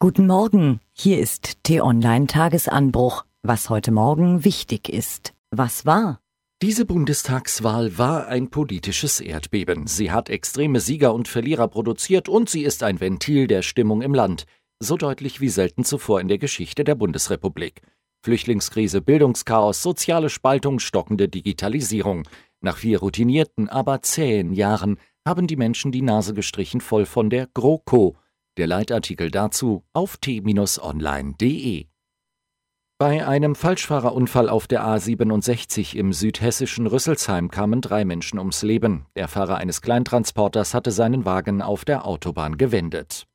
Guten Morgen, hier ist T-Online Tagesanbruch. Was heute Morgen wichtig ist. Was war? Diese Bundestagswahl war ein politisches Erdbeben. Sie hat extreme Sieger und Verlierer produziert und sie ist ein Ventil der Stimmung im Land. So deutlich wie selten zuvor in der Geschichte der Bundesrepublik. Flüchtlingskrise, Bildungschaos, soziale Spaltung, stockende Digitalisierung. Nach vier routinierten, aber zähen Jahren haben die Menschen die Nase gestrichen voll von der GroKo. Der Leitartikel dazu auf t-online.de. Bei einem Falschfahrerunfall auf der A67 im südhessischen Rüsselsheim kamen drei Menschen ums Leben. Der Fahrer eines Kleintransporters hatte seinen Wagen auf der Autobahn gewendet.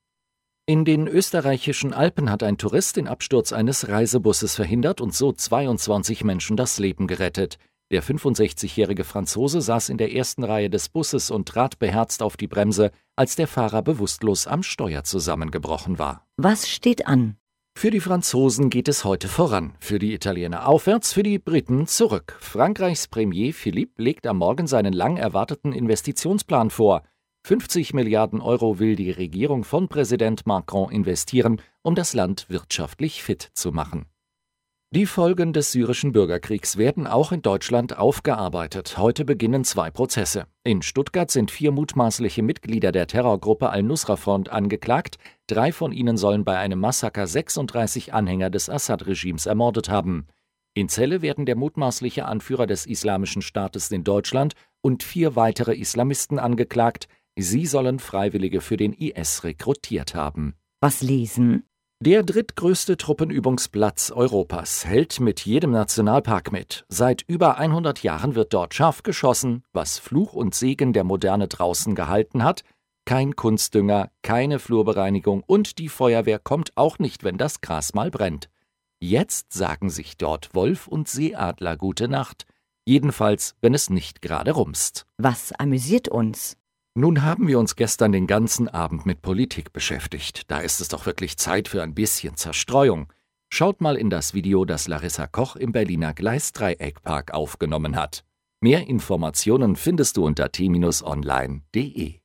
In den österreichischen Alpen hat ein Tourist den Absturz eines Reisebusses verhindert und so 22 Menschen das Leben gerettet. Der 65-jährige Franzose saß in der ersten Reihe des Busses und trat beherzt auf die Bremse, als der Fahrer bewusstlos am Steuer zusammengebrochen war. Was steht an? Für die Franzosen geht es heute voran, für die Italiener aufwärts, für die Briten zurück. Frankreichs Premier Philippe legt am Morgen seinen lang erwarteten Investitionsplan vor. 50 Milliarden Euro will die Regierung von Präsident Macron investieren, um das Land wirtschaftlich fit zu machen. Die Folgen des syrischen Bürgerkriegs werden auch in Deutschland aufgearbeitet. Heute beginnen zwei Prozesse. In Stuttgart sind vier mutmaßliche Mitglieder der Terrorgruppe Al-Nusra-Front angeklagt. Drei von ihnen sollen bei einem Massaker 36 Anhänger des Assad-Regimes ermordet haben. In Celle werden der mutmaßliche Anführer des Islamischen Staates in Deutschland und vier weitere Islamisten angeklagt. Sie sollen Freiwillige für den IS rekrutiert haben. Was lesen? Der drittgrößte Truppenübungsplatz Europas hält mit jedem Nationalpark mit. Seit über 100 Jahren wird dort scharf geschossen, was Fluch und Segen der Moderne draußen gehalten hat. Kein Kunstdünger, keine Flurbereinigung und die Feuerwehr kommt auch nicht, wenn das Gras mal brennt. Jetzt sagen sich dort Wolf und Seeadler gute Nacht. Jedenfalls, wenn es nicht gerade rumst. Was amüsiert uns? Nun haben wir uns gestern den ganzen Abend mit Politik beschäftigt. Da ist es doch wirklich Zeit für ein bisschen Zerstreuung. Schaut mal in das Video, das Larissa Koch im Berliner Gleisdreieckpark aufgenommen hat. Mehr Informationen findest du unter t-online.de.